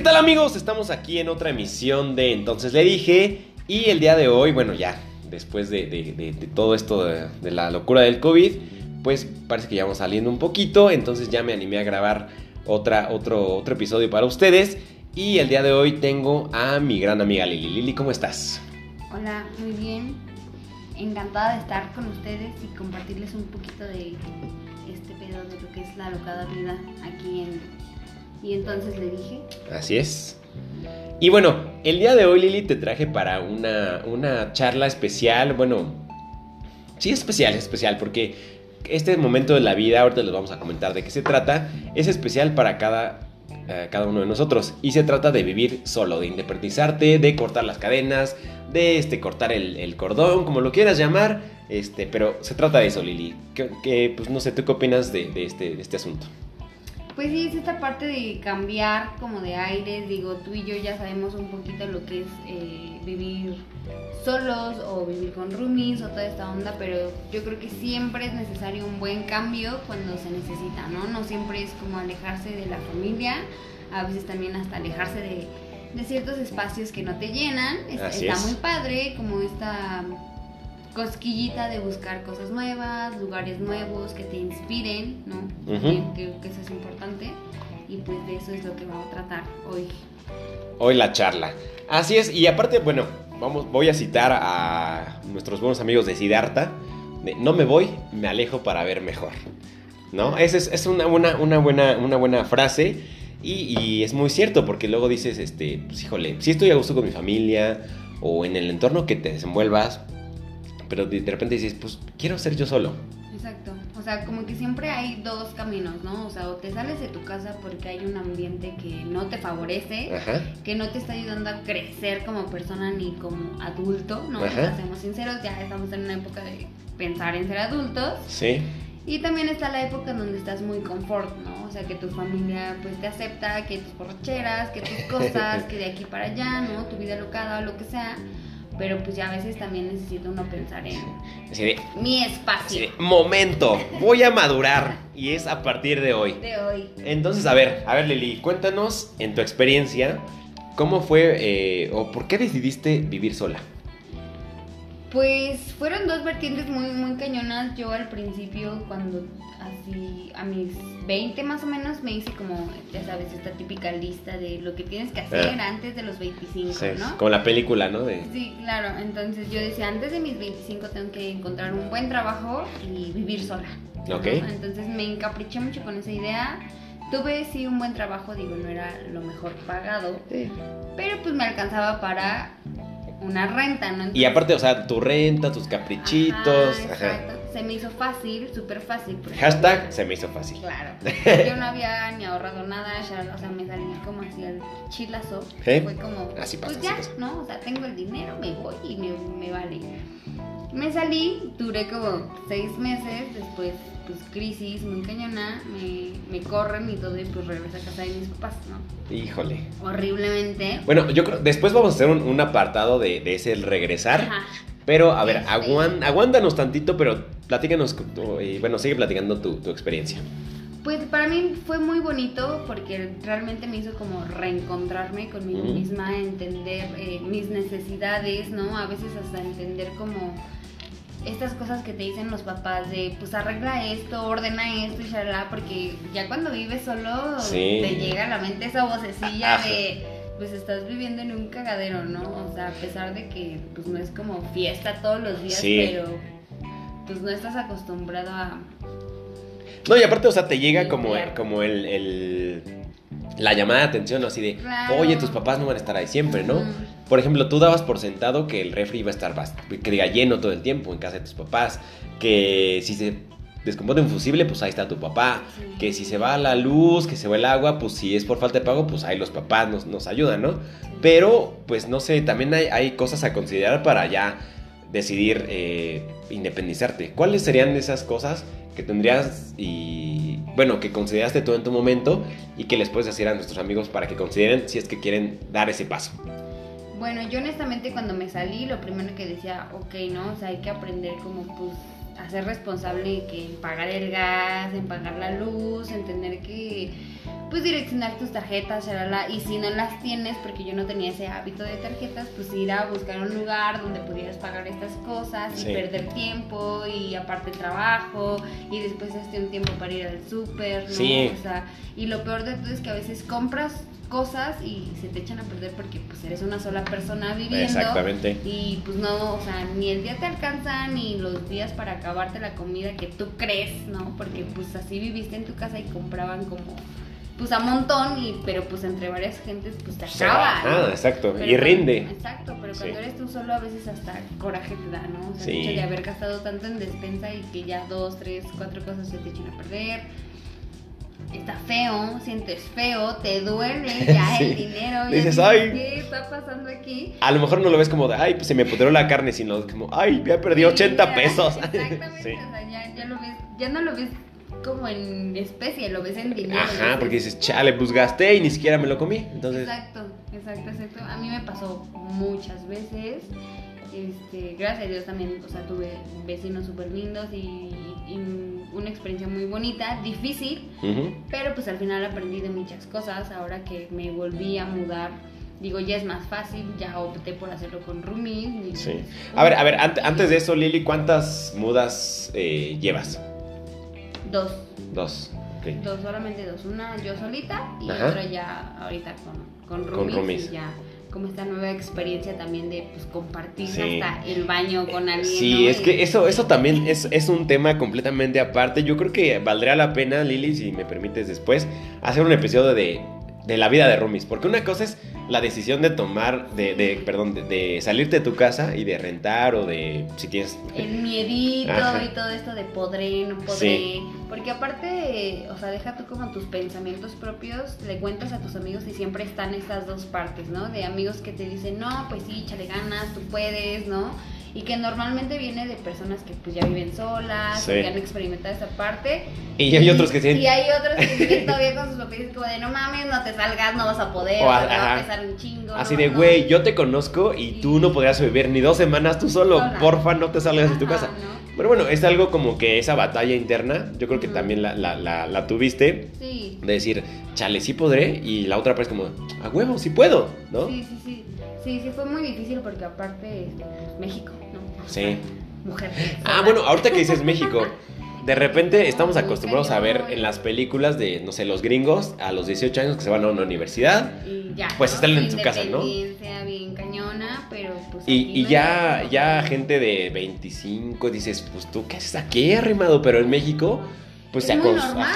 ¿qué tal amigos? Estamos aquí en otra emisión de Entonces le dije y el día de hoy, bueno ya, después de, todo esto de, la locura del COVID, pues parece que ya vamos saliendo un poquito, entonces ya me animé a grabar otra, otro, otro episodio para ustedes y el día de hoy tengo a mi gran amiga Lili. Lili, ¿cómo estás? Hola, muy bien. Encantada de estar con ustedes y compartirles un poquito de este pedo de lo que es la locada vida aquí en y entonces le dije. Así es. Y bueno, el día de hoy Lili te traje para una, una charla especial. Bueno, sí especial, es especial porque este momento de la vida, ahorita les vamos a comentar de qué se trata, es especial para cada, eh, cada uno de nosotros. Y se trata de vivir solo, de independizarte, de cortar las cadenas, de este, cortar el, cordón, como lo quieras llamar. Este, pero se trata de eso, Lili. Que, pues no sé, ¿tú qué opinas de, este, de este asunto? Pues sí, es esta parte de cambiar como de aires. Digo, tú y yo ya sabemos un poquito lo que es eh, vivir solos o vivir con roomies o toda esta onda, pero yo creo que siempre es necesario un buen cambio cuando se necesita, ¿no? No siempre es como alejarse de la familia, a veces también hasta alejarse de, ciertos espacios que no te llenan. está muy padre, como esta cosquillita de buscar cosas nuevas, lugares nuevos que te inspiren, ¿no? Creo que eso es importante y pues de eso es lo que vamos a tratar hoy. Hoy la charla. Así es, y aparte, bueno, vamos, voy a citar a nuestros buenos amigos de Siddhartha. no me voy, me alejo para ver mejor. ¿No? Esa es, una, buena, una, buena, una buena frase y, y, es muy cierto porque luego dices, este, pues híjole, si estoy a gusto con mi familia o en el entorno que te desenvuelvas, pero de, repente dices, pues quiero ser yo solo. Exacto. O sea, como que siempre hay dos caminos, ¿no? O sea, o te sales de tu casa porque hay un ambiente que no te favorece, que no te está ayudando a crecer como persona ni como adulto, ¿no? Ajá. Sinceros, ya estamos en una época de pensar en ser adultos. Sí. Y también está la época en donde estás muy confort, ¿no? O sea, que tu familia pues te acepta, que tus borracheras, que tus cosas, que de aquí para allá, ¿no? Tu vida locada o lo que sea pero pues ya a veces también necesito uno pensar en mi espacio. momento, voy a madurar y es a partir de hoy. De hoy. Entonces, a ver, a ver Lili, cuéntanos en tu experiencia cómo fue eh, o por qué decidiste vivir sola. Pues fueron dos vertientes muy, muy cañonas. Yo al principio, cuando así a mis 20 más o menos, me hice como, ya sabes, esta típica lista de lo que tienes que hacer ah. antes de los 25, ¿no? Como la película, ¿no? Sí, claro. Entonces yo decía, antes de mis 25 tengo que encontrar un buen trabajo y vivir sola. Ok. Entonces me encapriché mucho con esa idea. Tuve sí un buen trabajo, digo, no era lo mejor pagado, pero pues me alcanzaba para una renta, ¿no? y aparte, o sea, tu renta, tus caprichitos. Ajá, Se me hizo fácil, súper fácil. Hashtag se me hizo fácil. Claro. Yo no había ni ahorrado nada, ya, o sea, me salí como así al chilazo. Fue como, así pasa, pues ya, ¿no? O sea, tengo el dinero, me voy y me, me vale. Me salí, duré como seis meses, después pues crisis muy cañona, me, me corren y todo y pues regreso a casa de mis papás, ¿no? Híjole. Horriblemente. Bueno, yo creo, después vamos a hacer un, apartado de, de, ese el regresar. Ajá. Pero, a ver, este. aguántanos tantito, pero platícanos, bueno, sigue platicando tu, tu experiencia. Pues para mí fue muy bonito porque realmente me hizo como reencontrarme conmigo misma, entender eh, mis necesidades, ¿no? A veces hasta entender como estas cosas que te dicen los papás de pues arregla esto, ordena esto y shalala, porque ya cuando vives solo te llega a la mente esa vocecilla de pues estás viviendo en un cagadero, ¿no? O sea, a pesar de que pues no es como fiesta todos los días, pero pues no estás acostumbrado a No, y aparte, o sea, te llega como, como el, la llamada de atención, así de, oye, tus papás no van a estar ahí siempre, ¿no? Por ejemplo, tú dabas por sentado que el refri iba a estar que diga lleno todo el tiempo en casa de tus papás, que si se descompone un fusible, pues ahí está tu papá, que si se va la luz, que se va el agua, pues si es por falta de pago, pues ahí los papás nos, nos ayudan, ¿no? Pero, pues no sé, también hay, hay cosas a considerar para ya decidir eh, independizarte. ¿Cuáles serían esas cosas que tendrías y, bueno, que consideraste tú en tu momento y que les puedes decir a nuestros amigos para que consideren si es que quieren dar ese paso? Bueno, yo honestamente cuando me salí, lo primero que decía, ok, ¿no? O sea, hay que aprender como pues hacer responsable que en pagar el gas, en pagar la luz, en tener que pues direccionar tus tarjetas, y si no las tienes, porque yo no tenía ese hábito de tarjetas, pues ir a buscar un lugar donde pudieras pagar estas cosas y perder tiempo y aparte trabajo y después este un tiempo para ir al súper, ¿no? Sí. O sea, y lo peor de todo es que a veces compras cosas y se te echan a perder porque pues eres una sola persona viviendo. Exactamente. Y pues no, o sea, ni el día te alcanza ni los días para acabarte la comida que tú crees, ¿no? Porque pues así viviste en tu casa y compraban como pues a montón, y, pero pues entre varias gentes pues te acaba. Ah, exacto, y rinde. Exacto, pero cuando eres tú solo a veces hasta coraje te da, ¿no? O sea, el hecho de haber gastado tanto en despensa y que ya dos, tres, cuatro cosas se te echen a perder. Está feo, sientes feo, te duele ya el dinero. Dices, ay. ¿Qué está pasando aquí? A lo mejor no lo ves como de, ay, pues se me pudrió la carne, sino como, ay, ya perdí 80 pesos. Exactamente, o sea, ya, ya lo ves, ya no lo ves como en especie, lo ves en dinero. Ajá, porque dices, chale, pues gasté y ni siquiera me lo comí. Entonces... Exacto, exacto, exacto. A mí me pasó muchas veces. Este, gracias a Dios también, o sea, tuve vecinos súper lindos y, una experiencia muy bonita, difícil, pero pues al final aprendí de muchas cosas. Ahora que me volví a mudar, digo, ya es más fácil, ya opté por hacerlo con roomies. Sí. A ver, a ver, antes de eso, Lili, ¿cuántas mudas eh, llevas? Dos. Dos. Dos, solamente dos. Una yo solita y otra ya ahorita con, con. Y ya como esta nueva experiencia también de pues, compartir hasta el baño con alguien. Sí, es que eso, eso también es, es, un tema completamente aparte. Yo creo que valdría la pena, Lili, si me permites después, hacer un episodio de, de la vida de roomies. Porque una cosa es la decisión de tomar, de, de perdón, de, salirte de tu casa y de rentar o de, si tienes... El miedito y todo esto de podré, no podré. Porque aparte, o sea, deja tú como tus pensamientos propios, le cuentas a tus amigos y siempre están estas dos partes, ¿no? De amigos que te dicen, no, pues sí, échale ganas, tú puedes, ¿no? Y que normalmente viene de personas que pues ya viven solas, que han experimentado esa parte. Y hay otros que tienen... Y hay otros que viven todavía con sus papás como de no mames, no te salgas, no vas a poder, o a, a pesar un chingo. Así de, güey, yo te conozco y tú no podrías vivir ni dos semanas tú solo, porfa, no te salgas de tu casa. Pero bueno, es algo como que esa batalla interna, yo creo que también la, la, la, tuviste. Sí. De decir, chale, sí podré, y la otra pues como, a huevo, sí puedo, ¿no? Sí, sí, sí. Sí, sí, fue muy difícil porque aparte este, México, ¿no? Sí. Mujer. Ah, bueno, ahorita que dices México, de repente estamos acostumbrados a ver en las películas de, no sé, los gringos a los 18 años que se van a una universidad. Y ya. Pues están en su casa, ¿no? bien cañona, pero pues. Y, y ya, ya gente de 25 dices, pues tú, ¿qué haces aquí arrimado? Pero en México pues es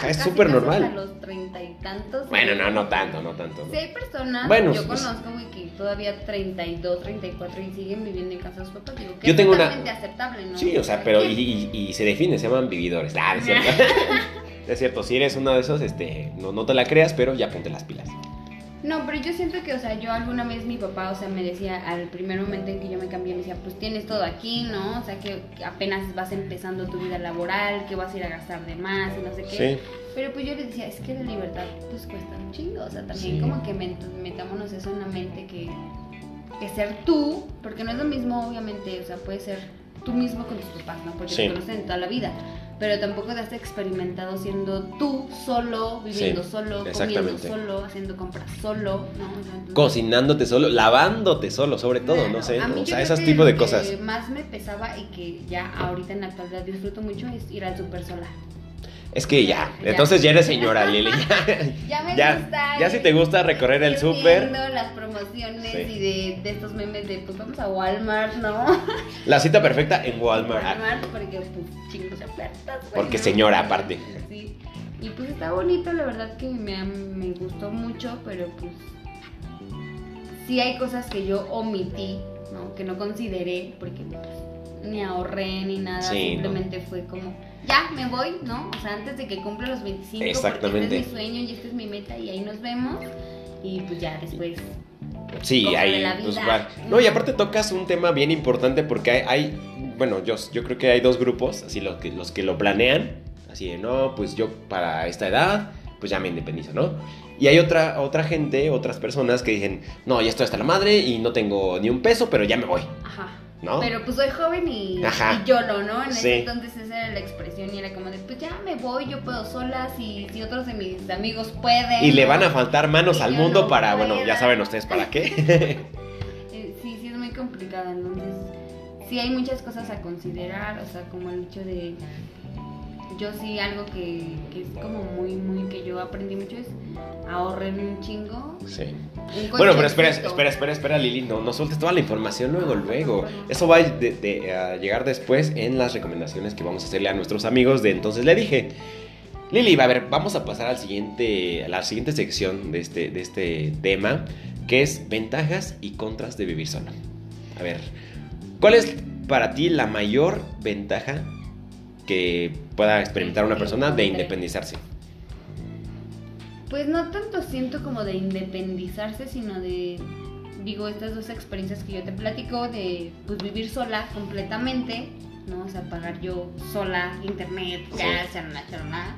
es súper normal. Hasta los treinta y tantos. Bueno, no, no tanto, no tanto. Sí, hay personas, bueno, yo pues, conozco, güey, que todavía 32, 34 y siguen viviendo en casa de sus papás. Digo, que yo tengo una. aceptable, ¿no? Sí, o sea, pero y, y, se define, se llaman vividores. Ah, es cierto. es cierto, si eres uno de esos, este, no, no te la creas, pero ya ponte las pilas. No, pero yo siento que, o sea, yo alguna vez mi papá, o sea, me decía, al primer momento en que yo me cambié, me decía, pues tienes todo aquí, ¿no? O sea, que, apenas vas empezando tu vida laboral, que vas a ir a gastar de más y no sé qué. Pero pues yo le decía, es que la libertad, pues cuesta un chingo. O sea, también como que metámonos eso en la mente, que, que ser tú, porque no es lo mismo, obviamente, o sea, puede ser tú mismo con tus papás, ¿no? Porque te conocen toda la vida pero tampoco te has experimentado siendo tú solo, viviendo solo, comiendo solo, haciendo compras solo, ¿no? Cocinándote solo, lavándote solo, sobre todo, no sé, o sea, esos tipos de cosas. Lo que más me pesaba y que ya ahorita en la actualidad disfruto mucho es ir al súper sola. Es que ya, entonces ya eres señora, Lili. Ya, me gusta. Ya si te gusta recorrer el súper. las promociones y de, de, estos memes de pues vamos a Walmart, ¿no? La cita perfecta en Walmart. Walmart porque pues ofertas. Porque señora aparte. Sí. Y pues está bonito, la verdad que me, me gustó mucho, pero pues sí hay cosas que yo omití, ¿no? Que no consideré porque pues, ni ahorré ni nada, simplemente fue como ya me voy, ¿no? O sea, antes de que cumpla los 25, Exactamente. este es mi sueño y esta es mi meta y ahí nos vemos. Y pues ya después. Sí, ahí. Pues, No, y aparte tocas un tema bien importante porque hay, hay, bueno, yo, yo creo que hay dos grupos, así los que, los que lo planean, así de, no, pues yo para esta edad, pues ya me independizo, ¿no? Y hay otra, otra gente, otras personas que dicen, no, ya estoy hasta la madre y no tengo ni un peso, pero ya me voy. Ajá. ¿No? Pero pues soy joven y, y YOLO, ¿no? En Sí. ese entonces esa era la expresión y era como de, pues ya me voy, yo puedo sola, si, si otros de mis amigos pueden. Y le van a faltar manos Y al mundo no para, bueno, ya saben ustedes para qué. Eh, sí, sí es muy complicado, entonces sí hay muchas cosas a considerar, o sea, como el hecho de... Yo sí algo que, que es como muy, muy, que yo aprendí mucho es ahorrar un chingo. sí. Un Bueno, pero espera, espera, espera, espera, Lili, no, no sueltes toda la información luego, luego. Eso va a, de- de- a llegar después en las recomendaciones que vamos a hacerle a nuestros amigos de Entonces le dije. Lili, a ver, vamos a pasar al siguiente, a la siguiente sección de este, de este tema, que es ventajas y contras de vivir solo. A ver, ¿cuál es para ti la mayor ventaja que pueda experimentar una persona de independizarse? Pues no tanto siento como de independizarse, sino de, digo, estas dos experiencias que yo te platico, de pues vivir sola completamente, ¿no? O sea, pagar yo sola internet, Sí. gas, charla.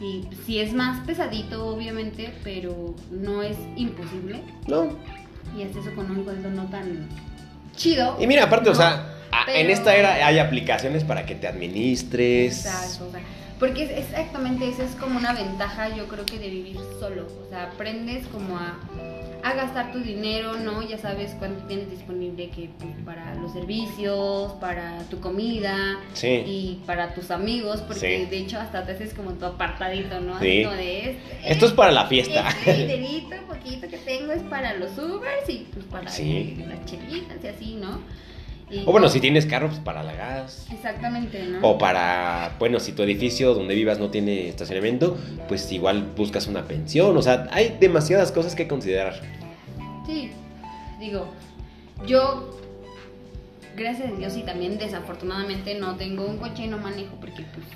Y sí es más pesadito, obviamente, pero no es imposible. No, Y hasta eso con un sueldo no tan chido. Y mira, aparte, o ¿no? sea, a- en esta era hay aplicaciones para que te administres. Exacto, o sea, porque es exactamente esa es como una ventaja, yo creo que de vivir solo. O sea, aprendes como a, a gastar tu dinero, ¿no? Ya sabes cuánto tienes disponible que pues, para los servicios, para tu comida Sí. y para tus amigos, porque Sí. de hecho hasta te haces como tu apartadito, ¿no? Sí. Así como de este, Esto es para la fiesta. Este dinerito poquito que tengo es para los Ubers y pues para las chelitas y así, ¿no? Y- O bueno, si tienes carro, pues para la gas. Exactamente, ¿no? O para, bueno, si tu edificio donde vivas no tiene estacionamiento, pues igual buscas una pensión. O sea, hay demasiadas cosas que considerar. Sí, digo, yo, gracias a Dios y también desafortunadamente no tengo un coche y no manejo porque pues...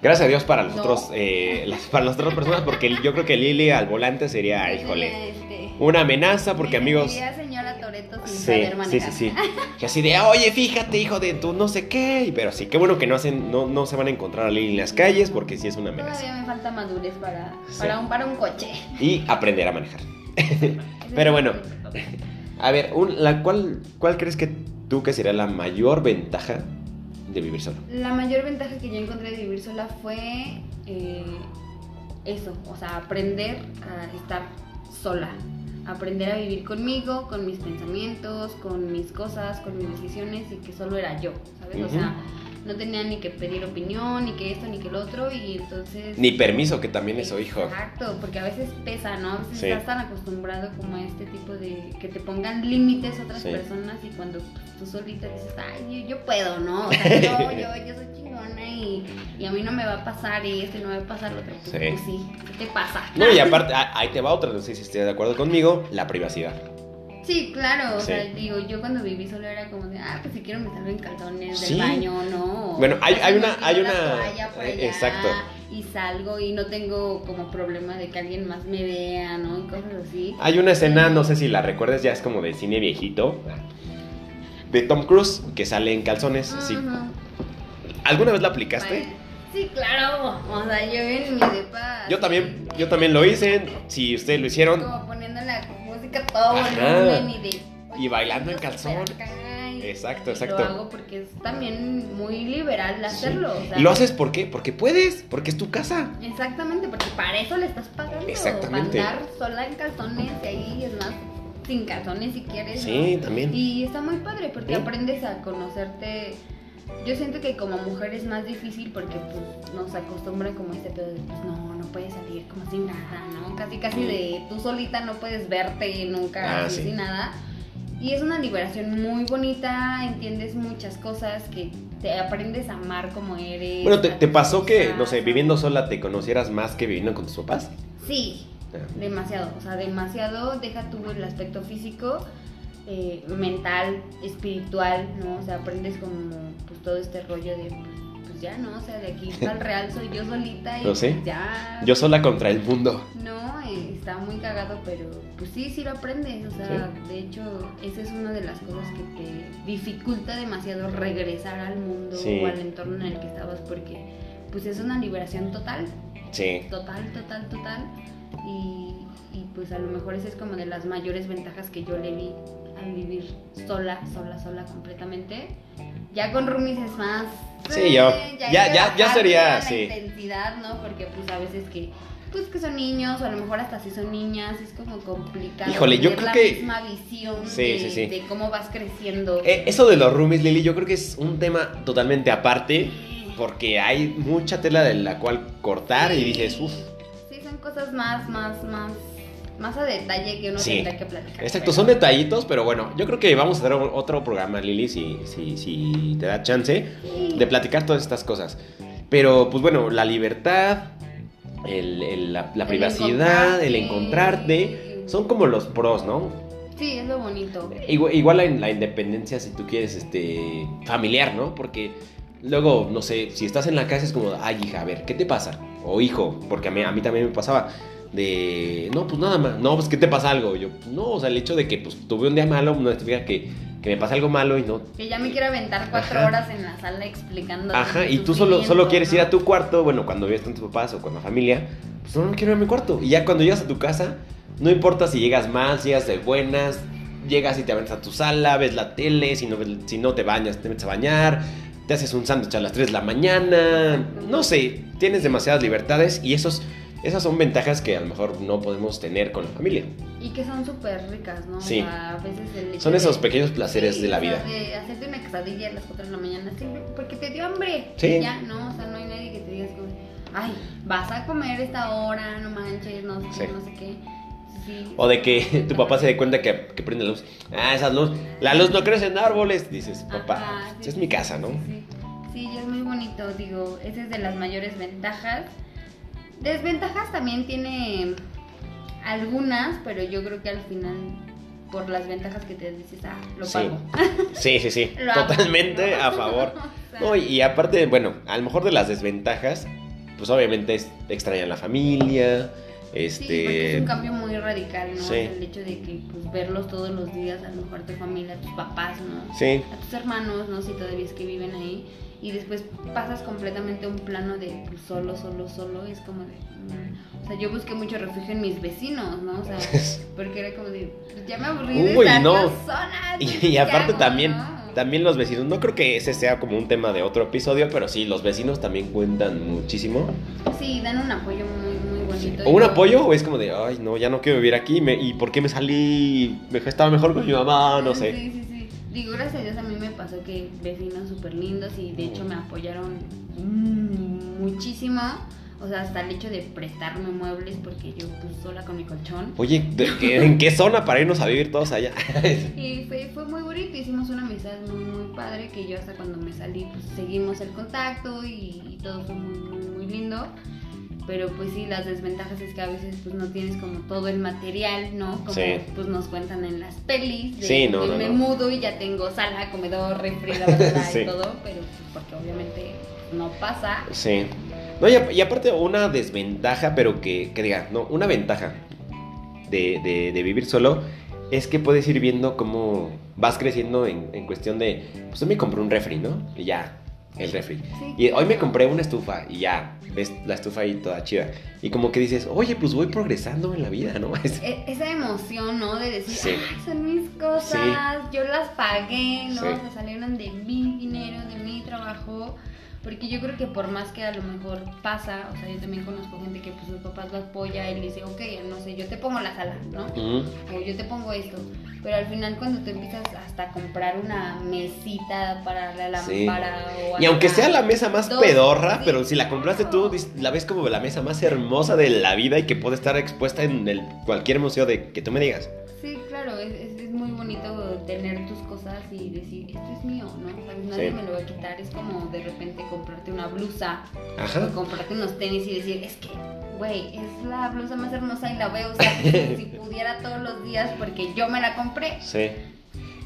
Gracias a Dios para los No. otros, eh, las- para las otras personas, porque yo creo que Lili al volante sería, híjole, este, una amenaza, porque amigos. Toreto sin Sí, saber sí, manejar. sí, sí. Que así de, oye, fíjate, hijo de tu no sé qué. Y Pero sí, qué bueno que no, hacen, no, no se van a encontrar a Lili en las calles, porque sí es una amenaza. Todavía me falta madurez para, Sí. para, un, para un coche. Y aprender a manejar. Pero bueno. A ver, un- la, ¿cuál, ¿cuál crees que tú que sería la mayor ventaja de vivir solo? La mayor ventaja que yo encontré de vivir sola fue eh, eso, o sea, aprender a estar sola, aprender a vivir conmigo, con mis pensamientos, con mis cosas, con mis decisiones y que solo era yo, ¿sabes? O sea, no tenía ni que pedir opinión, ni que esto, ni que el otro y entonces... Ni permiso, que también eso, hijo. Exacto, porque a veces pesa, ¿no? A veces Sí. estás tan acostumbrado como a este tipo de... que te pongan límites otras Sí. personas y cuando tú solita dices, ay, yo, yo puedo, ¿no? O sea, yo, yo, yo soy chingona y, y a mí no me va a pasar esto y no me va a pasar lo otro. Pues Sí. pues sí, ¿qué te pasa? No, y aparte, ahí te va otra, no sé si estés de acuerdo conmigo, la privacidad. Sí, claro, o Sí. sea, digo, yo cuando viví solo era como de, ah, pues si quiero me salgo en calzones Sí. del baño, ¿no? Bueno, hay- hay me una- hay una- por eh, allá exacto. Y salgo y no tengo como problema de que alguien más me vea, ¿no? Y cosas así. Hay una escena, no sé si la recuerdas, ya es como de cine viejito, de Tom Cruise, que sale en calzones. sí. ¿Alguna vez la aplicaste? Sí, claro. O sea, yo en mi depa. Yo también, yo también lo hice. Si ustedes lo hicieron, Como poniendo la música a todo Ajá. volumen y de. Y bailando en calzón. Exacto, exacto. Lo hago porque es también muy liberal hacerlo. o sea, ¿Y lo haces por qué? Porque puedes, porque es tu casa. Exactamente, porque para eso le estás pagando. Exactamente. Andar sola en calzones y ahí es más sin calzones si quieres. Sí, ¿no? también. Y está muy padre porque Sí. aprendes a conocerte. Yo siento que como mujer es más difícil porque pues, nos acostumbran como este pedo de pues no, no puedes salir como sin nada, ¿no? Casi casi de tú solita no puedes verte nunca Ah, sí. sin nada. Y es una liberación muy bonita, entiendes muchas cosas que te aprendes a amar como eres. Bueno, ¿te, pasó que, no sé, viviendo sola te conocieras más que viviendo con tus papás? Sí, Ah. demasiado, o sea, demasiado, deja tú el aspecto físico, eh, mental, espiritual, ¿no? O sea, aprendes como todo este rollo de, pues, ya, ¿no? O sea, de aquí al real soy yo solita y ¿Oh, sí? pues ya... Yo sola contra el mundo. No, eh, está muy cagado, pero pues sí, sí lo aprendes, o sea, de hecho, esa es una de las cosas que te dificulta demasiado regresar al mundo Sí. o al entorno en el que estabas porque pues es una liberación total Sí. total, total, total. Y, y, pues a lo mejor esa es como de las mayores ventajas que yo le vi a vivir sola, sola, sola completamente. Ya con roomies es más. Sí, yo. Ya, ya, ya, sería. La sí. intensidad, ¿no? Porque pues a veces que. Pues que son niños, o a lo mejor hasta si son niñas, es como complicado. Híjole, yo creo la que. misma visión Sí, de, sí, sí. de cómo vas creciendo. Eh, eso de los roomies, Lili, yo creo que es un tema totalmente aparte. Porque hay mucha tela de la cual cortar y dices, uff. Sí, son cosas más, más, más. Más a detalle que uno Sí. tendrá que platicar. Exacto, pero- son detallitos, pero bueno, yo creo que vamos a hacer otro programa, Lili, si, si, si te da chance Sí. de platicar todas estas cosas. Pero, pues bueno, la libertad, el- el- la, la El privacidad, el encontrarte. encontrarte, son como los pros, ¿no? Sí, es lo bonito. Igual, igual la, la independencia, si tú quieres, este, familiar, ¿no? Porque luego, no sé, si estás en la casa es como, ay, hija, a ver, ¿qué te pasa? O hijo, porque a mí, a mí también me pasaba. De, no, pues nada más, no, pues ¿qué te pasa algo? Yo, no, o sea, el hecho de que pues tuve un día malo no significa que, que me pasa algo malo y no. Que ya me quiero aventar cuatro Ajá. horas en la sala explicando. Ajá, y tú solo, solo quieres ¿no? ir a tu cuarto, bueno, cuando vives con tus papás o con la familia, pues no, no quiero ir a mi cuarto. Y ya cuando llegas a tu casa, no importa si llegas mal, si llegas de buenas, llegas y te aventas a tu sala, ves la tele, si no, si no te bañas, te metes a bañar, te haces un sándwich a las 3 de la mañana, no sé, tienes demasiadas libertades y esos, esas son ventajas que a lo mejor no podemos tener con la familia. Y que son súper ricas, ¿no? Sí. O sea, a veces el Son esos de- pequeños placeres Sí, de la vida. De hacerte una quesadilla a las 4 de la mañana, simple, porque te dio hambre. Sí. Ya, ¿no? O sea, no hay nadie que te diga como, ay, vas a comer esta hora, no manches, no Sí. no sé qué. Sí. O de que tu papá se dé cuenta que, que prende la luz. Ah, esa luz. La luz no crece en árboles. Dices, papá, Ajá, esta es mi casa, ¿no? Sí, sí. Sí, y es muy bonito, digo, esa es de las mayores ventajas. Desventajas también tiene algunas, pero yo creo que al final, por las ventajas que te dices, ah, lo Sí. pago. Sí, sí, sí. Totalmente a favor. O sea, No, y, aparte, bueno, a lo mejor de las desventajas, pues obviamente es extrañar la familia. Sí, porque es Este. un cambio muy radical, ¿no? Sí. El hecho de que pues, verlos todos los días, a lo mejor tu familia, tus papás, ¿no? Sí, A tus hermanos, ¿no? Si todavía es que viven ahí. Y después pasas completamente a un plano de pues, solo, solo, solo. Es como de. mm, O sea, yo busqué mucho refugio en mis vecinos, ¿no? O sea, porque era como de. pues, Ya me aburrí de Uy, estar no. sola. Y, pues, y ¿qué aparte hago, también, no? también los vecinos, no creo que ese sea como un tema de otro episodio, pero sí, los vecinos también cuentan muchísimo. Sí, dan un apoyo muy, muy bonito. O un Yo- apoyo o es como de, ay, no, ya no quiero vivir aquí, me- ¿y por qué me salí? Me estaba mejor con mi mamá, no sé. Sí, sí, sí. Digo, gracias a Dios a mí me pasó que vecinos súper lindos y de hecho me apoyaron mm, muchísimo. O sea, hasta el hecho de prestarme muebles porque yo pues sola con mi colchón. Oye, ¿de qué- ¿en qué zona para irnos a vivir todos allá? Y fue, fue muy bonito, hicimos una amistad muy, muy padre que yo hasta cuando me salí pues seguimos el contacto y, y todo fue muy, muy, muy lindo. Pero pues sí, las desventajas es que a veces pues no tienes como todo el material, ¿no? Como Sí. pues nos cuentan en las pelis. De, Sí, no, que no, me no. mudo y ya tengo sala, comedor, refri, Sí. y todo, pero pues, porque obviamente no pasa. Sí. No, y, a- y aparte una desventaja, pero que, que diga, no, una ventaja de, de- de vivir solo es que puedes ir viendo cómo vas creciendo en, en cuestión de, pues me compré un refri, ¿no? Y ya, el refri. Sí, Y hoy me compré una estufa y ya, ves la estufa ahí toda chida. Y como que dices, oye, pues voy progresando en la vida, ¿no? Es- E- esa emoción, ¿no? De decir, Sí. "Ay, son mis cosas, yo las pagué, ¿no? O sea, salieron de mi dinero, de mi trabajo. Porque yo creo que por más que a lo mejor pasa, o sea, yo también conozco gente que pues sus papás lo apoya, él dice, ok, no sé, yo te pongo la sala, ¿no? O yo te pongo esto. Pero al final cuando tú empiezas hasta a comprar una mesita para la Sí. lámpara o Y aunque sea la mesa más Dos, pedorra, sí, pero si la compraste tú, claro. la ves como la mesa más hermosa de la vida y que puede estar expuesta en el, cualquier museo de que tú me digas. Sí, claro, es, es- es muy bonito tener tus cosas y decir, esto es mío, ¿no? Nadie Sí. me lo va a quitar. Es como de repente comprarte una blusa Ajá. o comprarte unos tenis y decir, es que, güey, es la blusa más hermosa y la voy a usar si, pudiera todos los días porque yo me la compré. Sí.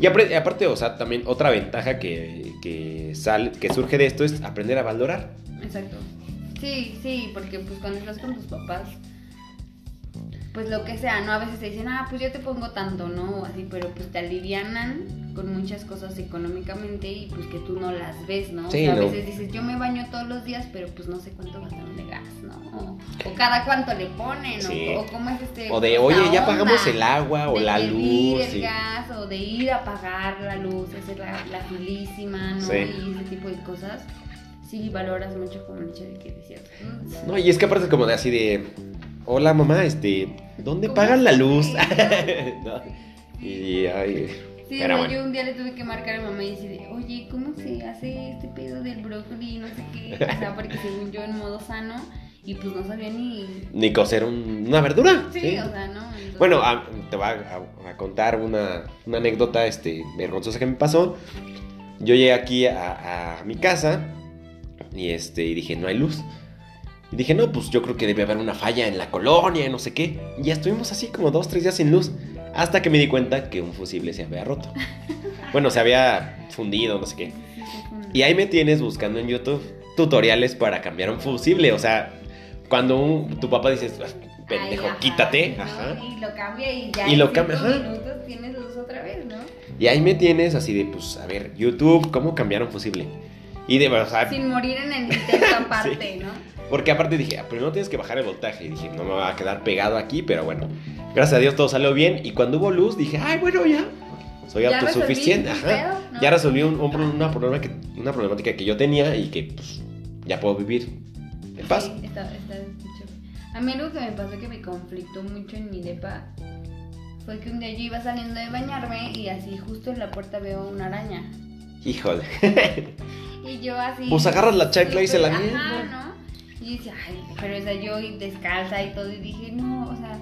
Y aparte, o sea, también otra ventaja que, que, sale, que surge de esto es aprender a valorar. Exacto. Sí, sí, porque pues cuando estás con tus papás, pues lo que sea, ¿no? A veces te dicen, ah, pues yo te pongo tanto, ¿no? Así, pero pues te alivianan con muchas cosas económicamente y pues que tú no las ves, ¿no? Sí, o sea, no. a veces dices, yo me baño todos los días, pero pues no sé cuánto gastaron de gas, ¿no? O, o cada cuánto le ponen, Sí. o, o cómo es este... O de, esta oye, ya pagamos el agua o de la luz. el y- gas, o de ir a pagar la luz, hacer la, la filísima, ¿no? Sí. Y ese tipo de cosas. Sí, valoras mucho como el hecho de que decías... "Mm, No, y es que aparte es como de así de, hola mamá, este, ¿dónde ¿Cómo pagan la luz? No, Y, ay, Sí, pero no, bueno. yo un día le tuve que marcar a mamá y decir, oye, ¿cómo se hace este pedo del brócoli? No sé qué. O sea, porque según yo en modo sano, y pues no sabía ni. Ni cocer un- una verdura. Sí, ¿sí? o sea, ¿no? Entonces- Bueno, a- te voy a, a- a contar una, una anécdota este, vergonzosa que me pasó. Yo llegué aquí a, a mi casa y, este, y dije, no hay luz. Y dije, no, pues yo creo que debe haber una falla en la colonia y no sé qué. Y ya estuvimos así como dos, tres días sin luz. Hasta que me di cuenta que un fusible se había roto. Bueno, se había fundido, no sé qué. Y ahí me tienes buscando en YouTube tutoriales para cambiar un fusible. O sea, cuando un- tu papá dice, pendejo, Ay, ajá, quítate. ¿no? Ajá. Y lo cambia y ya. Y en lo cambia, minutos tienes luz otra vez, ¿no? Y ahí me tienes así de, pues, a ver, YouTube, ¿cómo cambiar un fusible? Y de o sea, Sin morir en el intento aparte, ¿no? porque aparte dije, ah, primero tienes que bajar el voltaje. Y dije, no me va a quedar pegado aquí, pero bueno, gracias a Dios todo salió bien. Y cuando hubo luz, dije, ay, bueno, ya, soy Ya autosuficiente. Ajá. pedo, ¿no? Ya resolví un- un- una, problema que, una problemática que yo tenía y que, pues, ya puedo vivir en paz. Sí, está, está. A mí algo que me pasó que me conflictó mucho en mi depa fue que un día yo iba saliendo de bañarme y así justo en la puerta veo una araña. Híjole. Y yo así... Pues agarras la chancla y se la Ajá, misma. ¿no? Y decía, ay, pero o sea, yo descalza y todo y dije, no, o sea...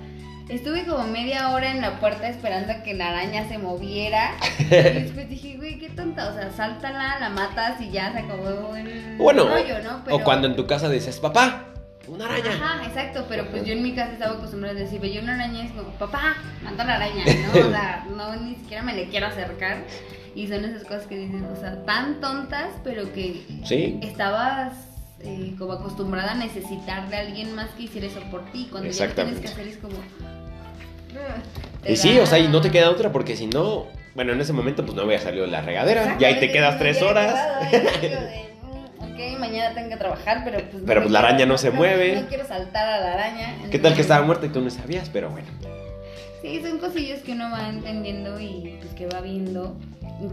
Estuve como media hora en la puerta esperando a que la araña se moviera. Y después dije, güey, qué tonta. O sea, sáltala, la matas y ya se acabó el Bueno, rollo, ¿no? Pero- O cuando en tu casa dices, papá, una araña. Ajá, exacto, pero pues Ajá. yo en mi casa estaba acostumbrada a decir, veía una araña y es como, papá, mata la araña, ¿no? O sea, no, ni siquiera me le quiero acercar. Y son esas cosas que dices, o sea, tan tontas, pero que Sí. estabas eh, como acostumbrada a necesitar de alguien más que hiciera eso por ti. Cuando ya lo tienes que hacer es como... Te Y sí, da- o sea, y no te queda otra porque si no, bueno, en ese momento pues no había salido de la regadera y ahí te quedas tres horas. "Mm, Ok, mañana tengo que trabajar, pero pues... Pero me pues la araña no se mueve. No quiero saltar a la araña. ¿Qué tal que estaba muerta y tú no sabías? Pero bueno. Sí, son cosillas que uno va entendiendo y pues que va viendo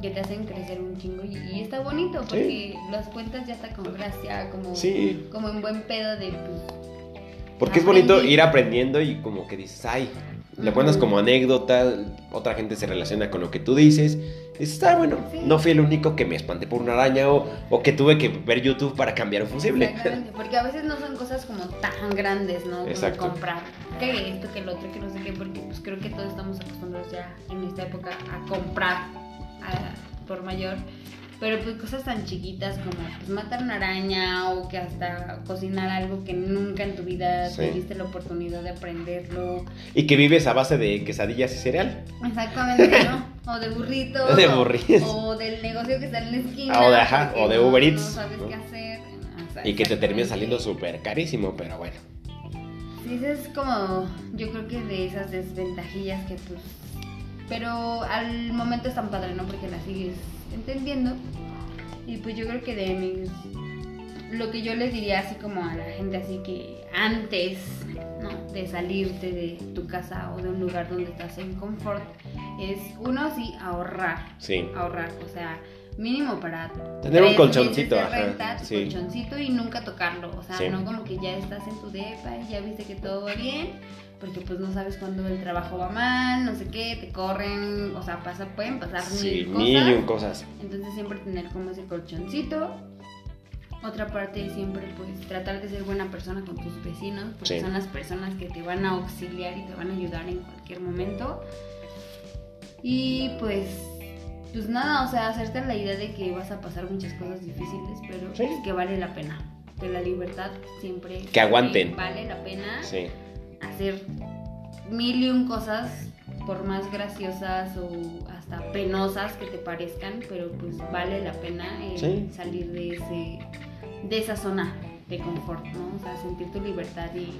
que te hacen crecer un chingo y, y está bonito porque las cuentas ya está con gracia, como, Sí. como en buen pedo de pues, Porque es bonito ir aprendiendo y como que dices, ay, le cuentas como anécdota, otra gente se relaciona con lo que tú dices. Dices, ah, bueno, Sí. no fui el único que me espanté por una araña o, o que tuve que ver YouTube para cambiar un fusible. Exactamente, porque a veces no son cosas como tan grandes, ¿no? Como Exacto. comprar que esto, que el otro, que no sé qué, porque pues creo que todos estamos acostumbrados ya en esta época a comprar a- por mayor. Pero pues cosas tan chiquitas como pues, matar una araña o que hasta cocinar algo que nunca en tu vida Sí. tuviste la oportunidad de aprenderlo. Y que vives a base de quesadillas y cereal. Exactamente, ¿no? O de burritos. De o- burritos. O, del negocio que está en la esquina. O de- ajá, o de no- Uber Eats, No sabes ¿no? qué hacer. O sea, Y que te termina saliendo súper carísimo, pero bueno. Sí, es como, yo creo que de esas desventajillas que pues... Pero al momento es tan padre, ¿no? Porque la sigues entendiendo. Y pues yo creo que de mis... Lo que yo les diría así como a la gente así que antes, ¿no? De salirte de tu casa o de un lugar donde estás en confort, es uno sí ahorrar, Sí. ahorrar, o sea, mínimo para Tener un colchoncito, de renta, sí. colchoncito y nunca tocarlo, o sea, Sí. no como que ya estás en tu depa y ya viste que todo va bien, porque pues no sabes cuándo el trabajo va mal, no sé qué, te corren, o sea, pasa, pueden pasar Sí, mil mil cosas, un cosas. entonces siempre tener como ese colchoncito. Otra parte siempre pues tratar de ser buena persona con tus vecinos, porque Sí. son las personas que te van a auxiliar y te van a ayudar en cualquier momento. Y pues pues nada, o sea, hacerte la idea de que vas a pasar muchas cosas difíciles, pero Sí. que vale la pena. Que la libertad siempre Que aguanten. vale la pena Sí. Hacer mil y un cosas por más graciosas o hasta penosas que te parezcan, pero pues vale la pena eh, Sí. salir de ese de esa zona de confort, ¿no? O sea, sentir tu libertad y,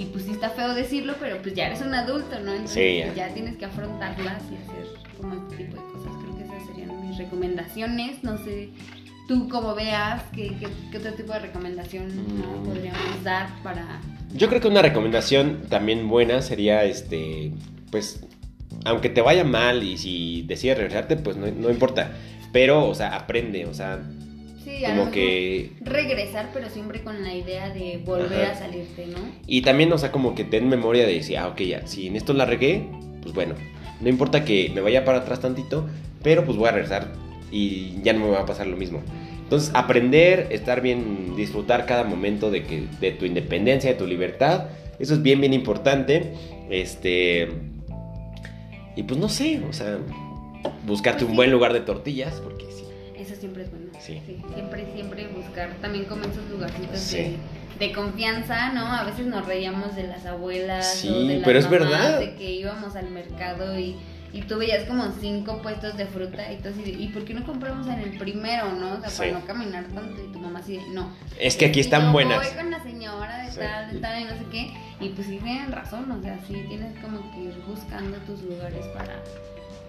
y pues sí está feo decirlo, pero pues ya eres un adulto, ¿no? Entonces Sí, pues, ya. ya tienes que afrontarlas y hacer como este tipo de cosas. Creo que esa sería mis recomendaciones. No sé, tú como veas, ¿qué, qué, otro tipo de recomendación mm. podríamos dar para...? Yo creo que una recomendación también buena sería, este, pues, aunque te vaya mal y si decides regresarte, pues no, no importa. Pero, o sea, aprende, o sea, Sí, como que regresar, pero siempre con la idea de volver a salirte, ¿no? Y también, o sea, como que ten memoria de decir, ah, ok, ya, si en esto la regué, pues bueno, no importa que me vaya para atrás tantito, pero pues voy a regresar y ya no me va a pasar lo mismo. Entonces, aprender, estar bien, disfrutar cada momento de, que, de tu independencia, de tu libertad, eso es bien, bien importante. Este. Y pues no sé, o sea, buscarte pues un buen lugar de tortillas, porque sí. Eso siempre es bueno. Sí. Siempre, siempre buscar también como esos lugarcitos de, confianza, ¿no? A veces nos reíamos de las abuelas. Sí, o de las pero es verdad. De que íbamos al mercado y, y tú veías como cinco puestos de fruta y tú así, ¿y por qué no compramos en el primero, no? O sea, para no caminar tanto y tu mamá así, no. Es que aquí están buenas. Voy con la señora de tal, de tal y no sé qué. Y pues sí tienen razón, o sea, sí tienes como que ir buscando tus lugares para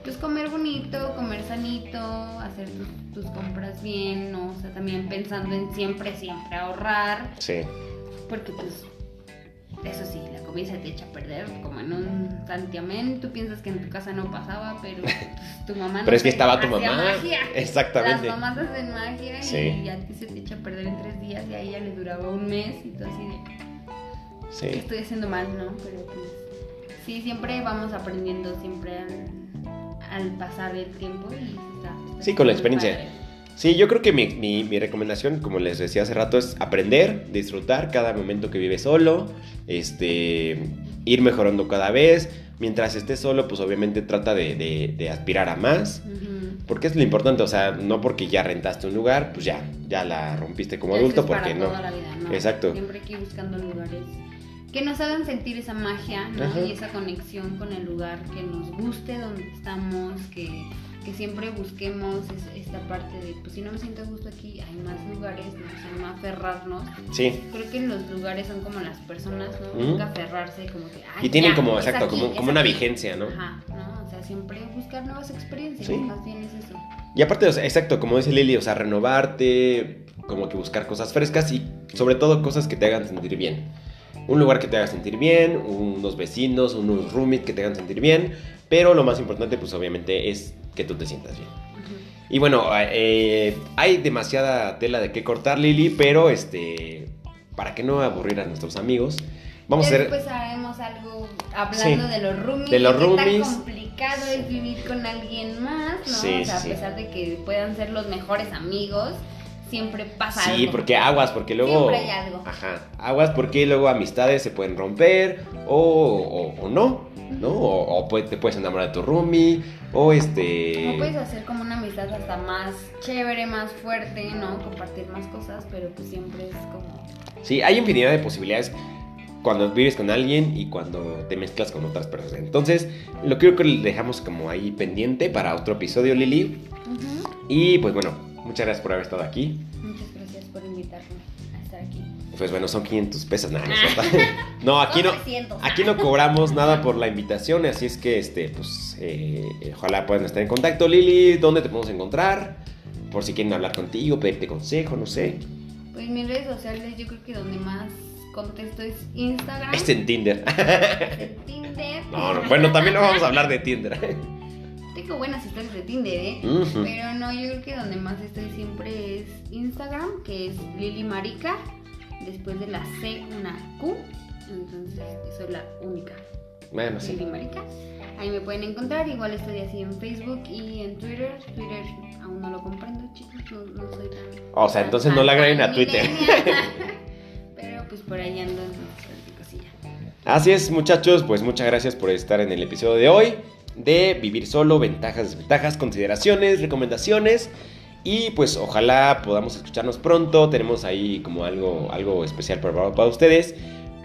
pues comer bonito, comer sanito, hacer tus, compras bien, ¿no? O sea, también pensando en siempre, siempre ahorrar. Sí. Porque pues, eso sí, la comida se te echa a perder, como en un santiamén, tú piensas que en tu casa no pasaba, pero pues, tu mamá no Pero es que estaba tu mamá. Magia. Exactamente. Las mamás hacen magia y a ti se te echa a perder en tres días y a ella le duraba un mes y tú así de... Sí. estoy haciendo mal, ¿no? Pero pues, sí, siempre vamos aprendiendo, siempre al pasar el tiempo y Sí, con la experiencia. Sí, yo creo que mi, mi, recomendación, como les decía hace rato, es aprender, disfrutar cada momento que vives solo, este, ir mejorando cada vez. Mientras estés solo, pues obviamente trata de, de, aspirar a más. Porque es lo importante, o sea, no porque ya rentaste un lugar, pues ya, ya la rompiste como adulto, porque no. Exacto. Siempre hay que ir buscando lugares que nos hagan sentir esa magia ¿no? y esa conexión con el lugar, que nos guste donde estamos, que, que siempre busquemos esta parte de, pues si no me siento gusto aquí, hay más lugares, ¿no? no aferrarnos. Sí. Creo que los lugares son como las personas, ¿no? Nunca aferrarse, como que... y tienen como, exacto, como, como una vigencia, ¿no? Ajá, ¿no? O sea, siempre buscar nuevas experiencias, más bien es eso. Y aparte, exacto, como dice Lili, o sea, renovarte, como que buscar cosas frescas y sobre todo cosas que te hagan sentir bien un lugar que te haga sentir bien, unos vecinos, unos roomies que te hagan sentir bien, pero lo más importante pues obviamente es que tú te sientas bien. Y bueno, eh, hay demasiada tela de qué cortar Lili, pero este, para que no aburrir a nuestros amigos, vamos a hacer... Después haremos algo hablando de los roomies. De los roomies. Tan complicado es vivir con alguien más, ¿no? o sea, a pesar de que puedan ser los mejores amigos siempre pasa algo. Sí, porque aguas, porque luego... Siempre hay algo. Ajá, aguas porque luego amistades se pueden romper o, o, no, ¿no? O, te puedes enamorar de tu roomie o este... No puedes hacer como una amistad hasta más chévere, más fuerte, ¿no? Compartir más cosas, pero pues siempre es como... Sí, hay infinidad de posibilidades cuando vives con alguien y cuando te mezclas con otras personas. Entonces, lo creo que dejamos como ahí pendiente para otro episodio, Lili. Y pues bueno, Muchas gracias por haber estado aquí. Muchas gracias por invitarme a estar aquí. Pues bueno, son 500 pesos, nada, no, no, aquí no, aquí no cobramos nada por la invitación, así es que, este, pues, eh, ojalá puedan estar en contacto. Lili, ¿dónde te podemos encontrar? Por si quieren hablar contigo, pedirte consejo, no sé. Pues mis redes sociales, yo creo que donde más contesto es Instagram. Es en Tinder. En Tinder. No, no, bueno, también no vamos a hablar de Tinder tengo buenas historias de Tinder, ¿eh? Pero no, yo creo que donde más estoy siempre es Instagram, que es Lili Marica. Después de la C, una Q. Entonces, soy la única. Bueno, sí. Lili Marica. Ahí me pueden encontrar. Igual estoy así en Facebook y en Twitter. Twitter aún no lo comprendo, chicos. No, soy tan. O sea, entonces no la agreguen a Twitter. Pero pues por ahí ando. Así es, muchachos. Pues muchas gracias por estar en el episodio de hoy de vivir solo, ventajas, desventajas, consideraciones, recomendaciones. Y pues ojalá podamos escucharnos pronto. Tenemos ahí como algo, algo especial preparado para ustedes.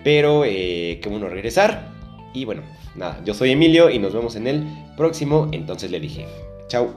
Pero eh, qué bueno regresar. Y bueno, nada, yo soy Emilio y nos vemos en el próximo. Entonces le dije, chao.